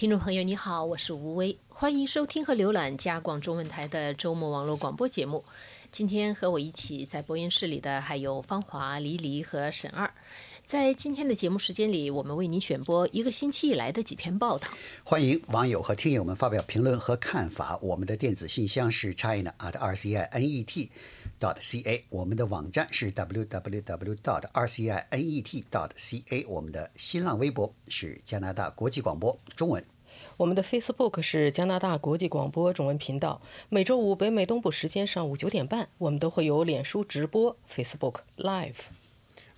听众朋友，你好，我是吴威，欢迎收听和浏览加广中文台的周末网络广播节目。今天和我一起在播音室里的还有芳华、黎黎和沈二。在今天的节目时间里，我们为您选播一个星期以来的几篇报道。欢迎网友和听友们发表评论和看法。我们的电子信箱是 china at r c i n e t dot c a，我们的网站是 w w w dot r c i n e t dot c a，我们的新浪微博是加拿大国际广播中文。我们的 Facebook 是加拿大国际广播中文频道。每周五北美东部时间上午九点半，我们都会有脸书直播 Facebook Live。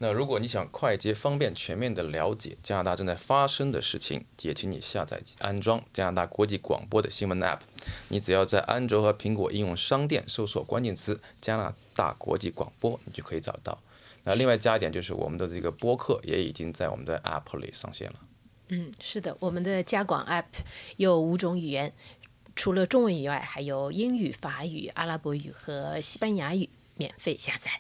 那如果你想快捷、方便、全面的了解加拿大正在发生的事情，也请你下载安装加拿大国际广播的新闻 App。你只要在安卓和苹果应用商店搜索关键词“加拿大国际广播”，你就可以找到。那另外加一点，就是我们的这个播客也已经在我们的 App 里上线了。嗯，是的，我们的加广 App 有五种语言，除了中文以外，还有英语、法语、阿拉伯语和西班牙语，免费下载。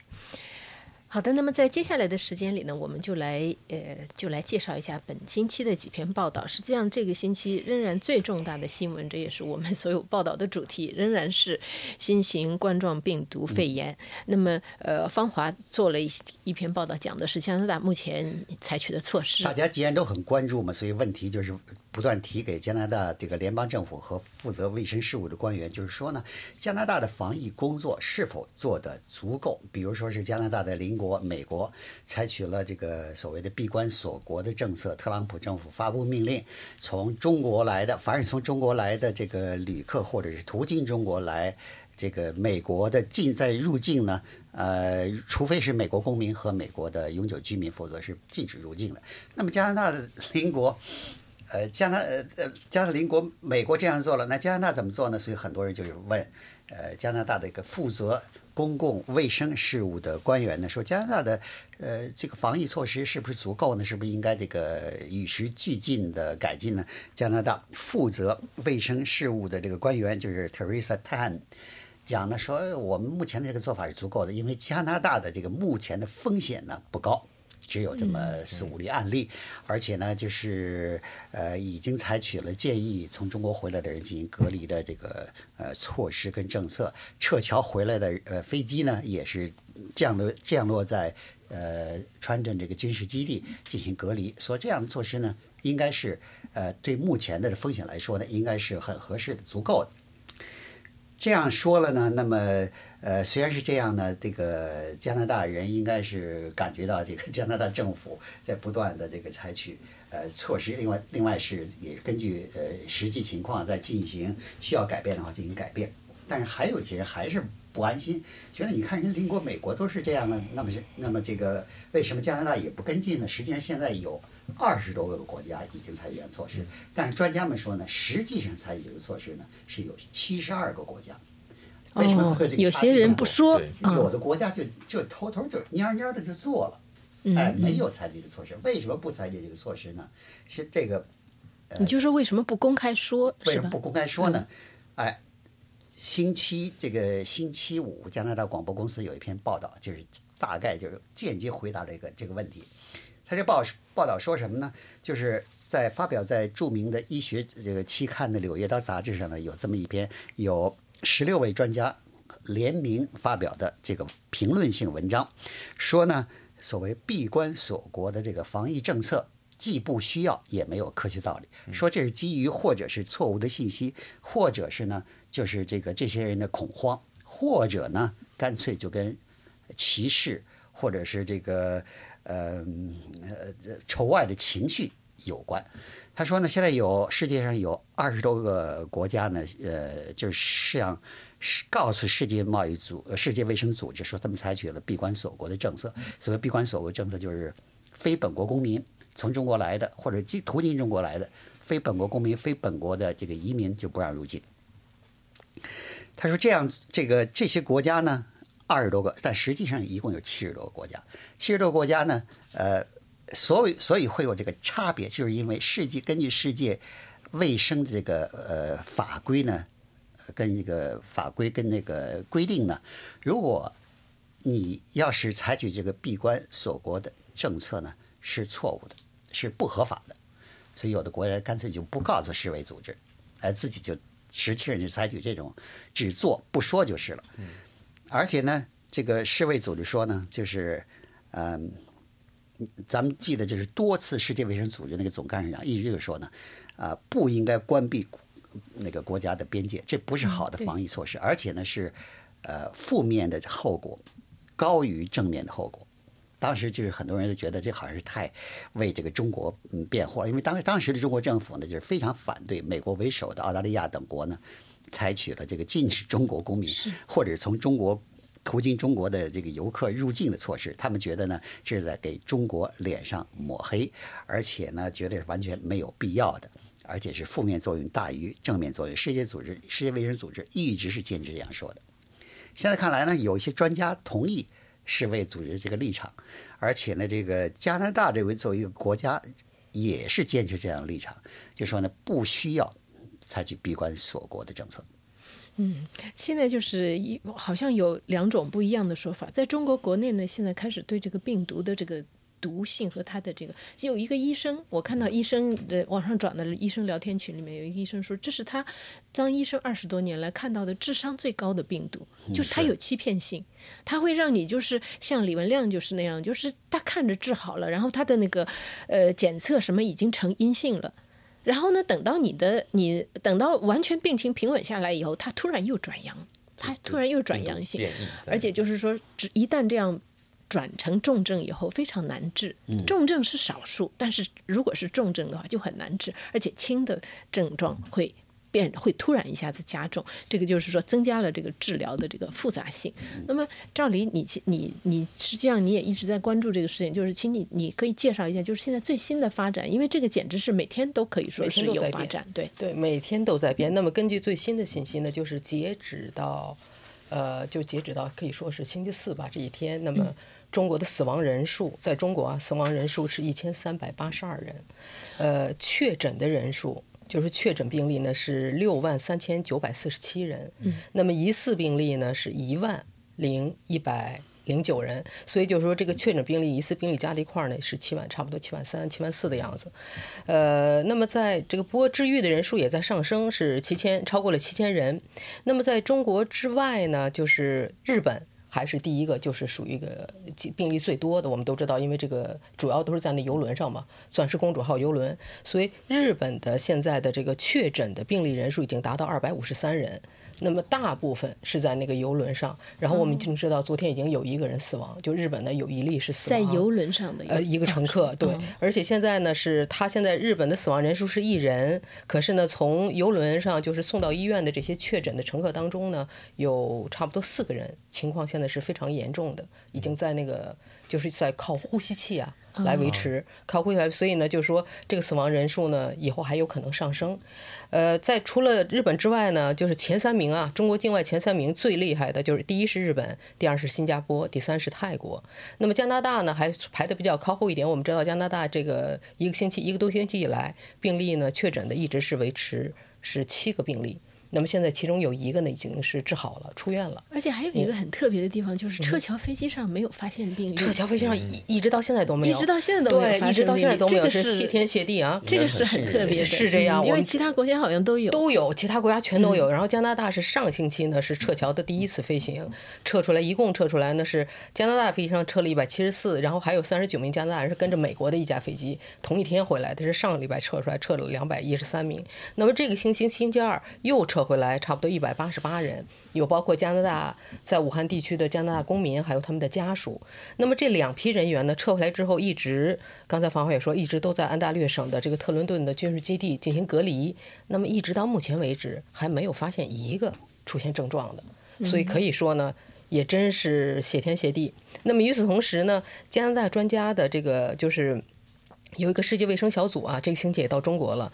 好的，那么在接下来的时间里呢，我们就来呃，就来介绍一下本星期的几篇报道。实际上，这个星期仍然最重大的新闻，这也是我们 所有报道的主题，仍然是新型冠状病毒肺炎。那么，呃，方华做了一一篇报道，讲的是加拿大目前采取的措施。大家既然都很关注嘛，所以问题就是不断提给加拿大这个联邦政府和负责卫生事务的官员，就是说呢，加拿大的防疫工作是否做得足够？比如说是加拿大的邻国美国采取了这个所谓的闭关锁国的政策，特朗普政府发布命令，从中国来的，凡是从中国来的这个旅客或者是途经中国来这个美国的进在入境呢，呃，除非是美国公民和美国的永久居民，否则是禁止入境的。那么加拿大的邻国。呃，加拿呃呃，加拿大邻国美国这样做了，那加拿大怎么做呢？所以很多人就是问，呃，加拿大的一个负责公共卫生事务的官员呢，说加拿大的呃这个防疫措施是不是足够呢？是不是应该这个与时俱进的改进呢？加拿大负责卫生事务的这个官员就是 Teresa Tan 讲呢，说我们目前的这个做法是足够的，因为加拿大的这个目前的风险呢不高。只有这么四五例案例，而且呢，就是呃，已经采取了建议从中国回来的人进行隔离的这个呃措施跟政策。撤侨回来的呃飞机呢，也是降落降落在呃川镇这个军事基地进行隔离。所以这样的措施呢，应该是呃对目前的风险来说呢，应该是很合适的、足够的。这样说了呢，那么呃，虽然是这样呢，这个加拿大人应该是感觉到这个加拿大政府在不断的这个采取呃措施，另外另外是也根据呃实际情况在进行需要改变的话进行改变，但是还有一些人还是不安心，觉得你看人邻国美国都是这样的，那么是那么这个为什么加拿大也不跟进呢？实际上现在有二十多个国家已经采取措施，但是专家们说呢，实际上采取这个措施呢是有七十二个国家。为什么会这个有些人不说，有的国家就就偷偷就蔫蔫的就做了，哎，没有采取的措施。为什么不采取这个措施呢？是这个，你就说为什么不公开说？为什么不公开说呢？哎。星期这个星期五，加拿大广播公司有一篇报道，就是大概就是间接回答这个这个问题。他这报报道说什么呢？就是在发表在著名的医学这个期刊的《柳叶刀》杂志上呢，有这么一篇有十六位专家联名发表的这个评论性文章，说呢，所谓闭关锁国的这个防疫政策既不需要，也没有科学道理。说这是基于或者是错误的信息，或者是呢？就是这个这些人的恐慌，或者呢，干脆就跟歧视或者是这个呃呃仇外的情绪有关。他说呢，现在有世界上有二十多个国家呢，呃，就是像告诉世界贸易组、世界卫生组织说，他们采取了闭关锁国的政策。所谓闭关锁国政策，就是非本国公民从中国来的或者经途经中国来的非本国公民、非本国的这个移民就不让入境。他说：“这样，这个这些国家呢，二十多个，但实际上一共有七十多个国家。七十多个国家呢，呃，所以所以会有这个差别，就是因为世界根据世界卫生的这个呃法规呢，跟这个法规跟那个规定呢，如果你要是采取这个闭关锁国的政策呢，是错误的，是不合法的。所以有的国家干脆就不告诉世卫组织，哎，自己就实际上就采取这种只做不说就是了。而且呢，这个世卫组织说呢，就是嗯。咱们记得，就是多次世界卫生组织那个总干事长一直就说呢，啊，不应该关闭那个国家的边界，这不是好的防疫措施，而且呢是呃负面的后果高于正面的后果。当时就是很多人都觉得这好像是太为这个中国嗯辩护，因为当当时的中国政府呢就是非常反对美国为首的澳大利亚等国呢采取了这个禁止中国公民或者从中国。途经中国的这个游客入境的措施，他们觉得呢，这是在给中国脸上抹黑，而且呢，觉得是完全没有必要的，而且是负面作用大于正面作用。世界组织、世界卫生组织一直是坚持这样说的。现在看来呢，有一些专家同意世卫组织这个立场，而且呢，这个加拿大这位作为一个国家，也是坚持这样的立场，就说呢，不需要采取闭关锁国的政策。嗯，现在就是一好像有两种不一样的说法，在中国国内呢，现在开始对这个病毒的这个毒性和它的这个，有一个医生，我看到医生的网上转的医生聊天群里面有一个医生说，这是他当医生二十多年来看到的智商最高的病毒，就是它有欺骗性，它会让你就是像李文亮就是那样，就是他看着治好了，然后他的那个呃检测什么已经成阴性了。然后呢？等到你的你等到完全病情平稳下来以后，他突然又转阳，他突然又转阳性，而且就是说，只一旦这样转成重症以后，非常难治。重症是少数，但是如果是重症的话，就很难治，而且轻的症状会。变会突然一下子加重，这个就是说增加了这个治疗的这个复杂性。那么照理你你你实际上你也一直在关注这个事情，就是请你你可以介绍一下，就是现在最新的发展，因为这个简直是每天都可以说是有发展，对对，每天都在变。那么根据最新的信息呢，就是截止到呃，就截止到可以说是星期四吧这一天，那么中国的死亡人数在中国啊，死亡人数是一千三百八十二人，呃，确诊的人数。就是确诊病例呢是六万三千九百四十七人，那么疑似病例呢是一万零一百零九人，所以就是说这个确诊病例、疑似病例加在一块儿呢是七万，差不多七万三、七万四的样子。呃，那么在这个不过治愈的人数也在上升，是七千，超过了七千人。那么在中国之外呢，就是日本。还是第一个，就是属于一个病例最多的。我们都知道，因为这个主要都是在那游轮上嘛，钻石公主号游轮，所以日本的现在的这个确诊的病例人数已经达到二百五十三人。那么大部分是在那个游轮上，然后我们已经知道，昨天已经有一个人死亡，就日本呢有一例是死亡在游轮上的呃一个乘客，对，而且现在呢是他现在日本的死亡人数是一人，可是呢从游轮上就是送到医院的这些确诊的乘客当中呢，有差不多四个人情况现在是非常严重的，已经在那个就是在靠呼吸器啊。来维持靠呼吸来，所以呢，就是说这个死亡人数呢，以后还有可能上升。呃，在除了日本之外呢，就是前三名啊，中国境外前三名最厉害的就是第一是日本，第二是新加坡，第三是泰国。那么加拿大呢，还排的比较靠后一点。我们知道加拿大这个一个星期一个多星期以来，病例呢确诊的一直是维持是七个病例。那么现在其中有一个呢已经是治好了，出院了。而且还有一个很特别的地方，就是撤侨飞机上没有发现病例。撤侨飞机上一一直到现在都没有，一直到现在都没有对，一直到现在都没有，是谢天谢地啊！这个是很特别的，是这样。因为其他国家好像都有，都有，其他国家全都有。然后加拿大是上星期呢是撤侨的第一次飞行，撤出来一共撤出来呢是加拿大飞机上撤了一百七十四，然后还有三十九名加拿大人是跟着美国的一架飞机同一天回来，的，是上个礼拜撤出来，撤了两百一十三名。那么这个星期星期二又撤回来，差不多一。百八十八人，有包括加拿大在武汉地区的加拿大公民，还有他们的家属。那么这两批人员呢，撤回来之后，一直刚才房华也说，一直都在安大略省的这个特伦顿的军事基地进行隔离。那么一直到目前为止，还没有发现一个出现症状的。所以可以说呢，也真是谢天谢地。那么与此同时呢，加拿大专家的这个就是有一个世界卫生小组啊，这个星期也到中国了。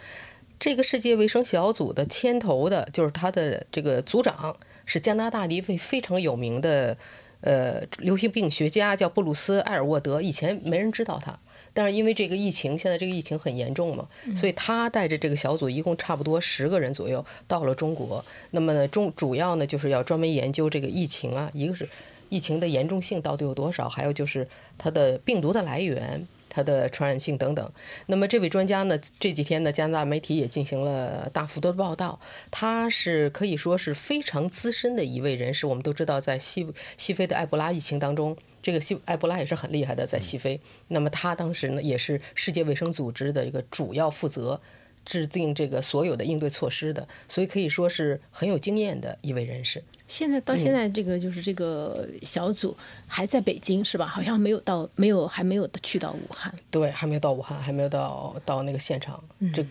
这个世界卫生小组的牵头的，就是他的这个组长是加拿大的一位非常有名的呃流行病学家，叫布鲁斯·埃尔沃德。以前没人知道他，但是因为这个疫情，现在这个疫情很严重嘛，所以他带着这个小组，一共差不多十个人左右到了中国。那么呢，中主要呢就是要专门研究这个疫情啊，一个是疫情的严重性到底有多少，还有就是它的病毒的来源。它的传染性等等。那么这位专家呢，这几天呢，加拿大媒体也进行了大幅度的报道。他是可以说是非常资深的一位人士。我们都知道，在西西非的埃博拉疫情当中，这个西埃博拉也是很厉害的，在西非。那么他当时呢，也是世界卫生组织的一个主要负责。制定这个所有的应对措施的，所以可以说是很有经验的一位人士。现在到现在，这个就是这个小组还在北京是吧？好像没有到，没有还没有去到武汉。对，还没有到武汉，还没有到到那个现场。这，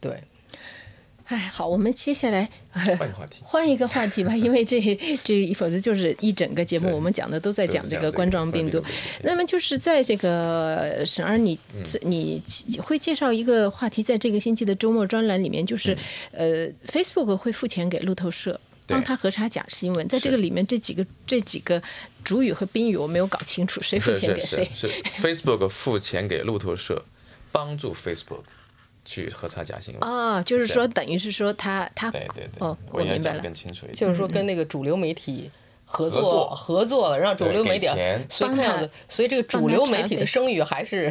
对。哎，好，我们接下来换一个话题，换一个话题吧，因为这这否则就是一整个节目我们讲的都在讲这个冠状病毒。那么就是在这个沈儿，你你会介绍一个话题，在这个星期的周末专栏里面，就是呃，Facebook 会付钱给路透社帮他核查假新闻，在这个里面这几个这几个主语和宾语我没有搞清楚，谁付钱给谁？是。Facebook 付钱给路透社，帮助 Facebook。去核查假新闻啊，就是说，等于是说他他对对对，哦，我明白了，更清楚一点，就是说跟那个主流媒体。合作合作，让主流媒体，所以看样子，所以这个主流媒体的声誉还是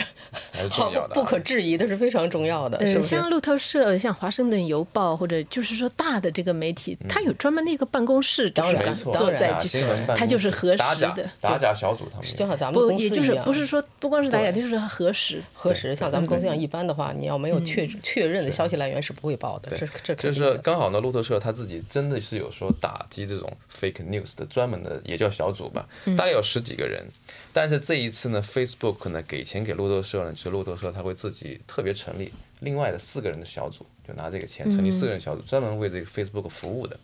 好不可质疑的，是非常重要的。呃，像路透社、像华盛顿邮报，或者就是说大的这个媒体，它有专门的一个办公室，就是坐在就它就是核实的打假小组，他们。就像咱们公司一样，也就是不是说不光是打假，就是核实。核实。像咱们公司一样，一般的话，你要没有确确认的消息来源是不会报的。这这就是刚好呢，路透社他自己真的是有说打击这种 fake news 的专门的，也叫小。小组吧，大概有十几个人，但是这一次呢，Facebook 呢给钱给路透社呢，就是路透社他会自己特别成立另外的四个人的小组，就拿这个钱成立四个人小组，专门为这个 Facebook 服务的。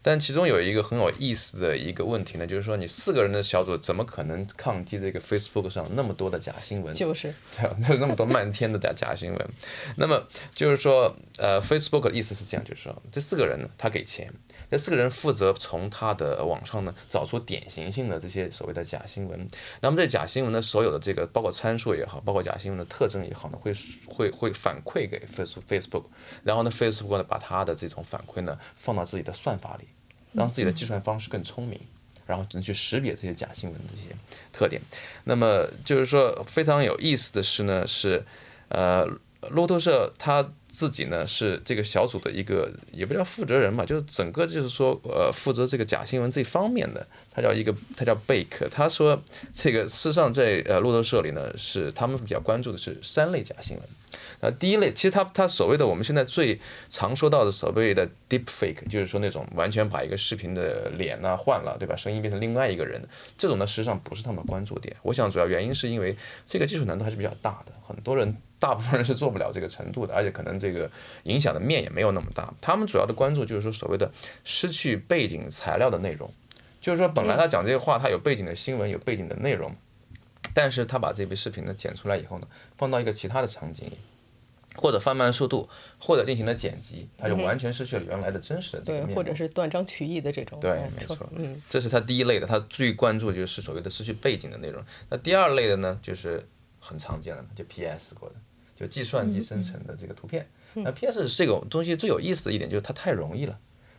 但其中有一个很有意思的一个问题呢，就是说你四个人的小组怎么可能抗击这个 Facebook 上那么多的假新闻？就是这样，那么多漫天的假假新闻。那么就是说，呃，Facebook 的意思是这样，就是说这四个人呢，他给钱，这四个人负责从他的网上呢找出典型性的这些所谓的假新闻。那么这假新闻的所有的这个包括参数也好，包括假新闻的特征也好呢，会会会反馈给 Facebook，然后呢，Facebook 呢把他的这种反馈呢放到自己的算法里。让自己的计算方式更聪明，然后能去识别这些假新闻这些特点。那么就是说非常有意思的是呢，是呃路透社他自己呢是这个小组的一个也不叫负责人嘛，就是整个就是说呃负责这个假新闻这方面的，他叫一个他叫贝克。他说这个事实上在呃路透社里呢是他们比较关注的是三类假新闻。呃，第一类其实他他所谓的我们现在最常说到的所谓的 deep fake，就是说那种完全把一个视频的脸呢换了，对吧？声音变成另外一个人，这种呢实际上不是他们关注点。我想主要原因是因为这个技术难度还是比较大的，很多人大部分人是做不了这个程度的，而且可能这个影响的面也没有那么大。他们主要的关注就是说所谓的失去背景材料的内容，就是说本来他讲这个话，他有背景的新闻，有背景的内容，但是他把这部视频呢剪出来以后呢，放到一个其他的场景。或者放慢速度，或者进行了剪辑，它就完全失去了原来的真实的这个对，或者是断章取义的这种。对，没错，嗯，这是它第一类的，它最关注就是所谓的失去背景的内容。那第二类的呢，就是很常见的，就 PS 过的，就计算机生成的这个图片。那 PS 这个东西最有意思的一点就是它太容易了，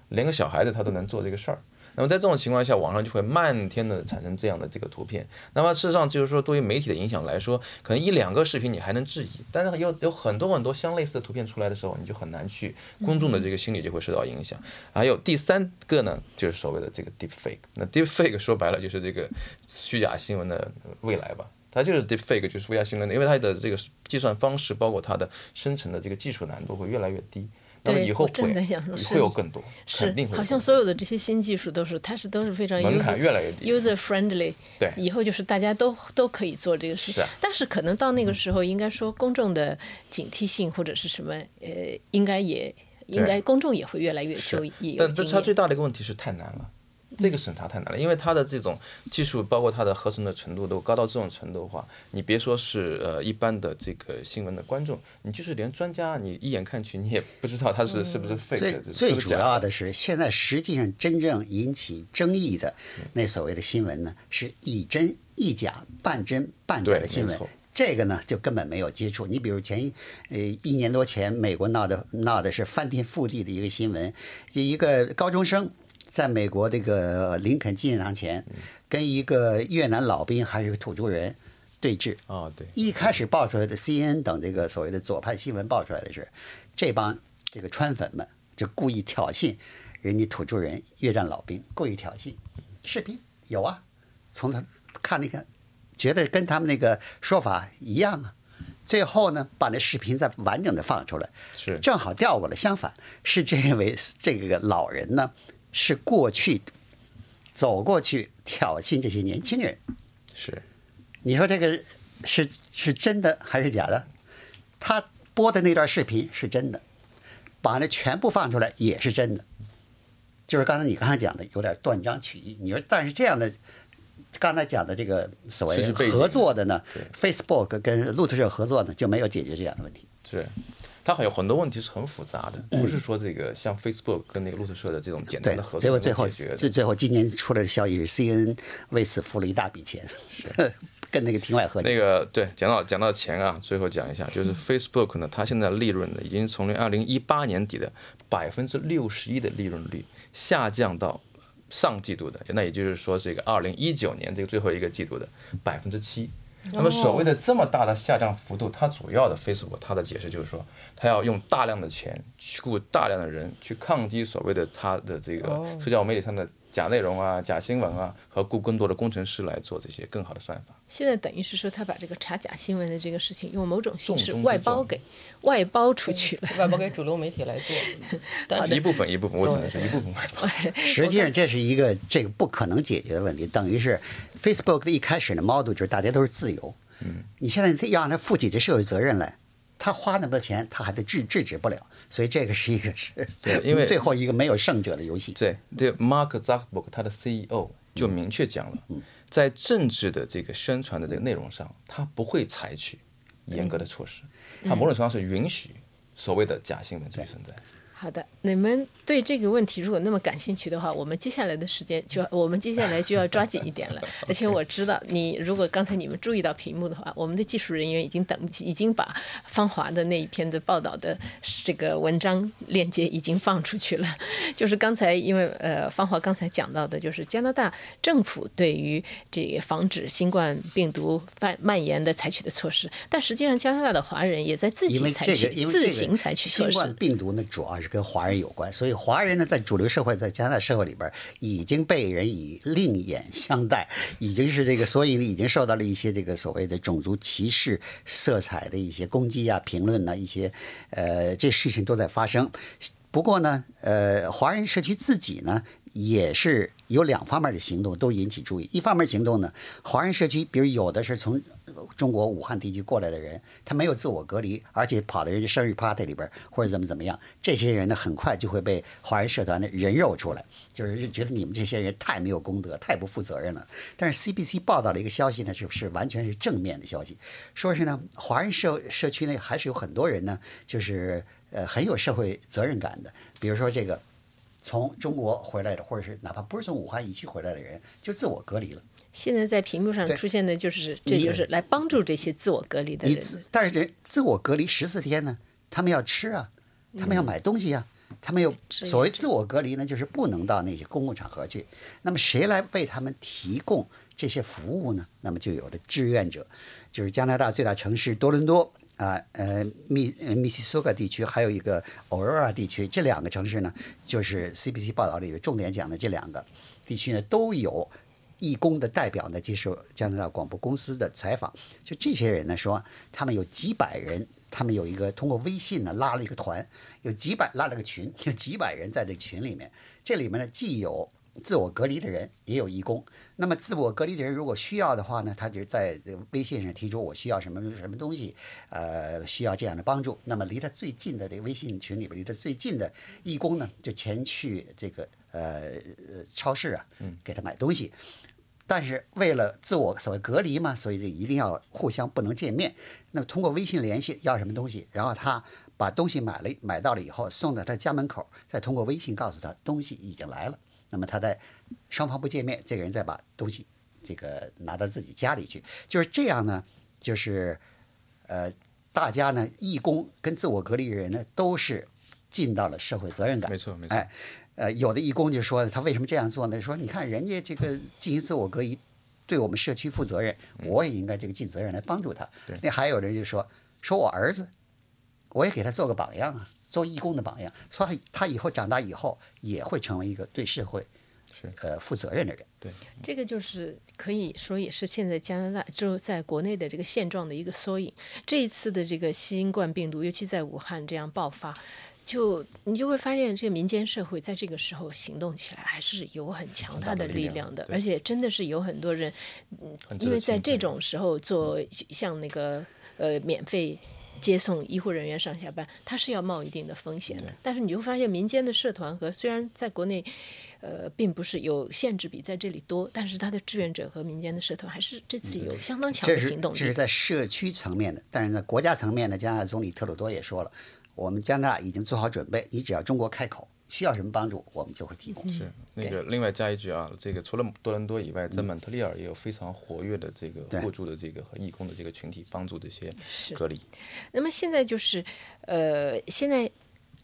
连个小孩子他都能做这个事儿。那么在这种情况下，网上就会漫天的产生这样的这个图片。那么事实上就是说，对于媒体的影响来说，可能一两个视频你还能质疑，但是有有很多很多相类似的图片出来的时候，你就很难去公众的这个心理就会受到影响。还有第三个呢，就是所谓的这个 deep fake。那 deep fake 说白了就是这个虚假新闻的未来吧？它就是 deep fake，就是虚假新闻的，因为它的这个计算方式，包括它的生成的这个技术难度会越来越低。对，以后正在想说，会有更多，是好像所有的这些新技术都是，它是都是非常 user 越来越低，user friendly。对，以后就是大家都都可以做这个事。是。但是可能到那个时候，应该说公众的警惕性或者是什么，呃，应该也应该公众也会越来越就也但这它最大的一个问题是太难了。这个审查太难了，因为它的这种技术，包括它的合成的程度都高到这种程度的话，你别说是呃一般的这个新闻的观众，你就是连专家，你一眼看去，你也不知道他是是不是 fake。最最主要的是，现在实际上真正引起争议的那所谓的新闻呢，是以真一假、半真半假的新闻。这个呢，就根本没有接触。你比如前一呃一年多前，美国闹的闹的是翻天覆地的一个新闻，就一个高中生。在美国这个林肯纪念堂前，跟一个越南老兵还是个土著人对峙。啊，对，一开始爆出来的 CNN 等这个所谓的左派新闻爆出来的是，这帮这个川粉们就故意挑衅人家土著人越战老兵，故意挑衅。视频有啊，从他看那个，觉得跟他们那个说法一样啊。最后呢，把那视频再完整的放出来，是正好调过来。相反，是这位这个老人呢，是过去走过去挑衅这些年轻人。是，你说这个是是真的还是假的？他播的那段视频是真的，把那全部放出来也是真的。就是刚才你刚才讲的有点断章取义。你说，但是这样的刚才讲的这个所谓合作的呢，Facebook 跟路透社合作呢就没有解决这样的问题。是，它还有很多问题是很复杂的，不是说这个像 Facebook 跟那个路透社的这种简单的合，结果最后作能解决的。最最后今年出来的消息是 CNN 为此付了一大笔钱，跟那个庭外和解。那个对，讲到讲到钱啊，最后讲一下，就是 Facebook 呢，它现在利润呢，已经从二零一八年底的百分之六十一的利润率下降到上季度的，那也就是说这个二零一九年这个最后一个季度的百分之七。那么所谓的这么大的下降幅度，它主要的 Facebook 它的解释就是说，它要用大量的钱去雇大量的人去抗击所谓的它的这个社交媒体上的假内容啊、假新闻啊，和雇更多的工程师来做这些更好的算法。现在等于是说，他把这个查假新闻的这个事情，用某种形式外包给外包出去了。外包给主流媒体来做。但一部分一部分，我只能说一部分外包。实际上这是一个这个不可能解决的问题，等于是 Facebook 的一开始的 model 就是大家都是自由，嗯，你现在要让他负起这社会责任来，他花那么多钱，他还得制制止不了，所以这个是一个是对因为 最后一个没有胜者的游戏。对对，Mark Zuckerberg 他的 CEO 就明确讲了，在政治的这个宣传的这个内容上，他不会采取严格的措施，他某种程度上是允许所谓的假新闻继续存在。好的，你们对这个问题如果那么感兴趣的话，我们接下来的时间就要，我们接下来就要抓紧一点了。而且我知道，你如果刚才你们注意到屏幕的话，我们的技术人员已经等已经把芳华的那一篇的报道的这个文章链接已经放出去了。就是刚才因为呃，芳华刚才讲到的，就是加拿大政府对于这个防止新冠病毒蔓蔓延的采取的措施，但实际上加拿大的华人也在自己采取自行采取措新冠施。病毒呢，主要是跟华人有关，所以华人呢，在主流社会，在加拿大社会里边，已经被人以另眼相待，已经是这个，所以呢，已经受到了一些这个所谓的种族歧视色彩的一些攻击啊、评论呐、一些呃，这事情都在发生。不过呢，呃，华人社区自己呢，也是有两方面的行动都引起注意。一方面行动呢，华人社区，比如有的是从中国武汉地区过来的人，他没有自我隔离，而且跑到人家生日 party 里边或者怎么怎么样，这些人呢，很快就会被华人社团的人肉出来，就是觉得你们这些人太没有公德，太不负责任了。但是 CBC 报道了一个消息呢，是是完全是正面的消息，说是呢，华人社社区内还是有很多人呢，就是呃很有社会责任感的，比如说这个。从中国回来的，或者是哪怕不是从武汉疫区回来的人，就自我隔离了。现在在屏幕上出现的就是，这就是来帮助这些自我隔离的人。你自但是这自我隔离十四天呢，他们要吃啊，他们要买东西啊，他们又所谓自我隔离呢，就是不能到那些公共场合去。那么谁来为他们提供这些服务呢？那么就有了志愿者，就是加拿大最大城市多伦多。啊，呃，密呃密西苏格地区还有一个 Aurora 地区，这两个城市呢，就是 CBC 报道里有重点讲的这两个地区呢，都有义工的代表呢接受加拿大广播公司的采访。就这些人呢说，他们有几百人，他们有一个通过微信呢拉了一个团，有几百拉了个群，有几百人在这群里面。这里面呢既有自我隔离的人，也有义工。那么自我隔离的人如果需要的话呢，他就在微信上提出我需要什么什么东西，呃，需要这样的帮助。那么离他最近的这个微信群里边离他最近的义工呢，就前去这个呃呃超市啊，给他买东西。但是为了自我所谓隔离嘛，所以就一定要互相不能见面。那么通过微信联系要什么东西，然后他把东西买了买到了以后送到他家门口，再通过微信告诉他东西已经来了。那么他在双方不见面，这个人再把东西这个拿到自己家里去，就是这样呢，就是呃大家呢义工跟自我隔离的人呢都是尽到了社会责任感。没错没错哎，呃，有的义工就说他为什么这样做呢？说你看人家这个进行自我隔离，对我们社区负责任，我也应该这个尽责任来帮助他。对那还有人就说，说我儿子，我也给他做个榜样啊，做义工的榜样，所以他以后长大以后也会成为一个对社会是呃负责任的人。对，这个就是可以说也是现在加拿大就在国内的这个现状的一个缩影。这一次的这个新冠病毒，尤其在武汉这样爆发，就你就会发现，这个民间社会在这个时候行动起来还是有很强大的力量的，而且真的是有很多人，嗯因为在这种时候做像那个呃免费。接送医护人员上下班，他是要冒一定的风险的。但是你会发现，民间的社团和虽然在国内，呃，并不是有限制比在这里多，但是他的志愿者和民间的社团还是这次有相当强的行动力。这是在社区层面的，但是在国家层面呢，加拿大总理特鲁多也说了，我们加拿大已经做好准备，你只要中国开口，需要什么帮助，我们就会提供。是。那个，另外加一句啊，这个除了多伦多以外，在蒙特利尔也有非常活跃的这个互助的这个和义工的这个群体，帮助这些隔离。那么现在就是，呃，现在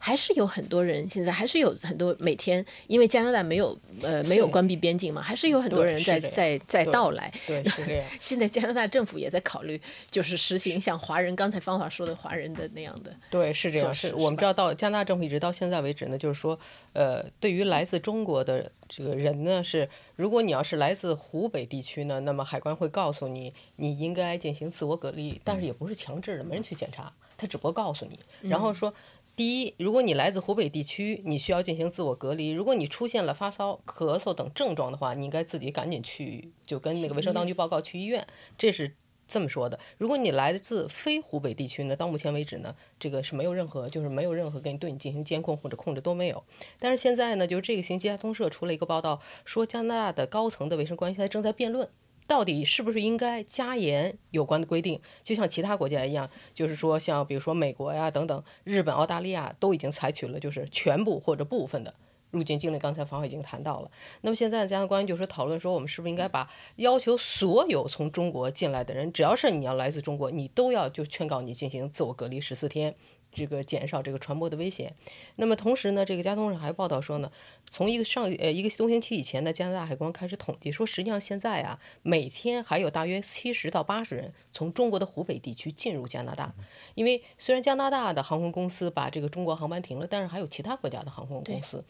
还是有很多人，现在还是有很多每天，因为加拿大没有呃没有关闭边境嘛，还是有很多人在在在到来。对，是这样。现在加拿大政府也在考虑，就是实行像华人刚才方法说的华人的那样的。对，是这样。是是我们知道到加拿大政府一直到现在为止呢，就是说，呃，对于来自中国的这个人呢，是如果你要是来自湖北地区呢，那么海关会告诉你，你应该进行自我隔离，但是也不是强制的，没人去检查，他只不过告诉你，然后说。第一，如果你来自湖北地区，你需要进行自我隔离。如果你出现了发烧、咳嗽等症状的话，你应该自己赶紧去，就跟那个卫生当局报告去医院。这是这么说的。如果你来自非湖北地区呢，到目前为止呢，这个是没有任何，就是没有任何跟对你进行监控或者控制都没有。但是现在呢，就是这个星期，通社出了一个报道，说加拿大的高层的卫生官员现在正在辩论。到底是不是应该加严有关的规定？就像其他国家一样，就是说，像比如说美国呀等等，日本、澳大利亚都已经采取了就是全部或者部分的入境禁令。刚才方已经谈到了。那么现在加拿大官就是讨论说，我们是不是应该把要求所有从中国进来的人，只要是你要来自中国，你都要就劝告你进行自我隔离十四天。这个减少这个传播的危险。那么同时呢，这个加通上还报道说呢，从一个上呃一个多星期以前呢，加拿大海关开始统计说，实际上现在啊，每天还有大约七十到八十人从中国的湖北地区进入加拿大。因为虽然加拿大的航空公司把这个中国航班停了，但是还有其他国家的航空公司，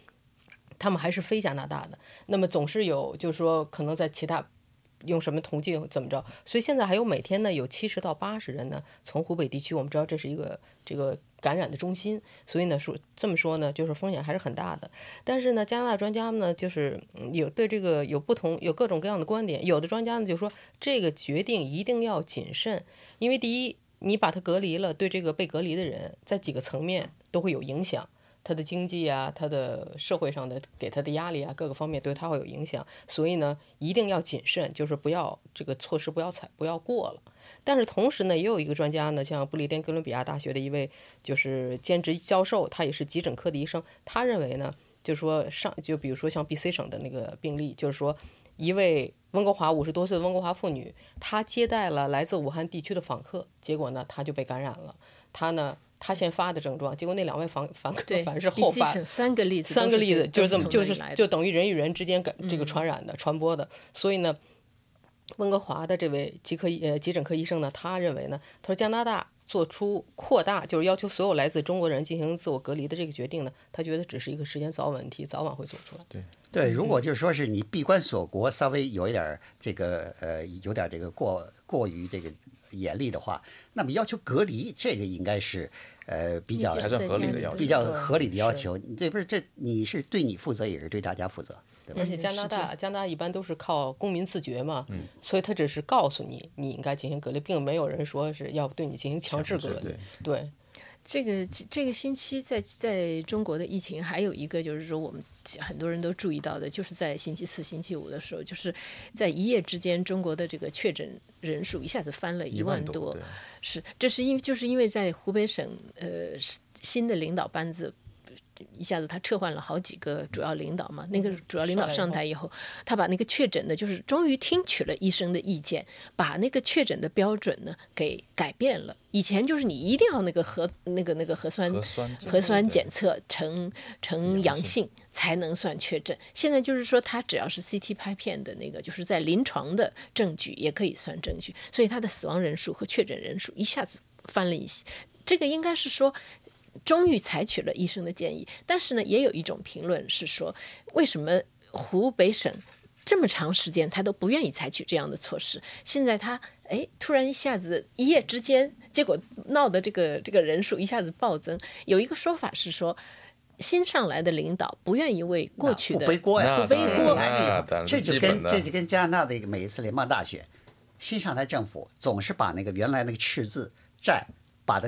他们还是飞加拿大的。那么总是有，就是说可能在其他。用什么途径怎么着？所以现在还有每天呢有七十到八十人呢从湖北地区，我们知道这是一个这个感染的中心，所以呢说这么说呢就是风险还是很大的。但是呢加拿大专家呢就是有对这个有不同有各种各样的观点，有的专家呢就说这个决定一定要谨慎，因为第一你把它隔离了，对这个被隔离的人在几个层面都会有影响。他的经济啊，他的社会上的给他的压力啊，各个方面对他会有影响，所以呢，一定要谨慎，就是不要这个措施不要采不要过了。但是同时呢，也有一个专家呢，像布里登哥伦比亚大学的一位就是兼职教授，他也是急诊科的医生，他认为呢，就是说上就比如说像 B.C 省的那个病例，就是说一位温哥华五十多岁的温哥华妇女，她接待了来自武汉地区的访客，结果呢，她就被感染了，她呢。他先发的症状，结果那两位访访客对，反是后发，三个例子，三个例子就是这么，就是就就等于人与人之间感这个传染的、传播的。所以呢，温哥华的这位急科医呃急诊科医生呢，他认为呢，他说加拿大做出扩大，就是要求所有来自中国人进行自我隔离的这个决定呢，他觉得只是一个时间早晚问题，早晚会做出来。对对，如果就是说是你闭关锁国，稍微有一点儿这个呃，有点儿这个过过于这个严厉的话，那么要求隔离，这个应该是呃比较还算合理的要求比较合理的要是求。这不是这你是对你负责，也是对大家负责，对吧而？且加拿大，加拿大一般都是靠公民自觉嘛，嗯所以他只是告诉你你应该进行隔离，并没有人说是要对你进行强制隔离对。对，这个这个星期在在中国的疫情还有一个就是说我们很多人都注意到的，就是在星期四、星期五的时候，就是在一夜之间，中国的这个确诊人数一下子翻了一万多，对。是，这是因为就是因为在湖北省呃新的领导班子一下子他撤换了好几个主要领导嘛，那个主要领导上台以后，他把那个确诊的，就是终于听取了医生的意见，把那个确诊的标准呢给改变了。以前就是你一定要那个核那个那个核酸核酸检测呈呈阳性才能算确诊。现在就是说，他只要是 CT 拍片的那个，就是在临床的证据也可以算证据，所以他的死亡人数和确诊人数一下子翻了一些。这个应该是说。终于采取了医生的建议，但是呢，也有一种评论是说，为什么湖北省这么长时间他都不愿意采取这样的措施？现在他哎，突然一下子一夜之间，结果闹的这个这个人数一下子暴增。有一个说法是说，新上来的领导不愿意为过去的不背锅呀，不背锅这就跟这就跟加拿大的一个每一次联邦大选，新上台政府总是把那个原来那个赤字债把它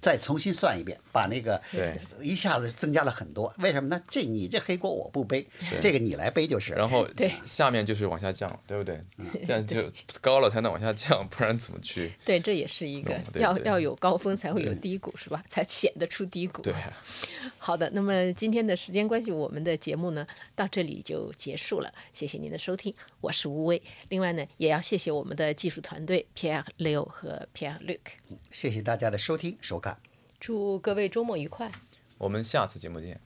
再重新算一遍，把那个对一下子增加了很多。为什么呢？这你这黑锅我不背，这个你来背就是。然后对下面就是往下降，对不对？这样就高了才能往下降，不然怎么去？对，这也是一个要要有高峰才会有低谷，是吧？才显得出低谷。对啊，好的，那么今天的时间关系，我们的节目呢到这里就结束了。谢谢您的收听，我是吴威。另外呢，也要谢谢我们的技术团队 Pierre Leo 和 Pierre Luc。谢谢大家的收听收看。祝各位周末愉快。我们下次节目见。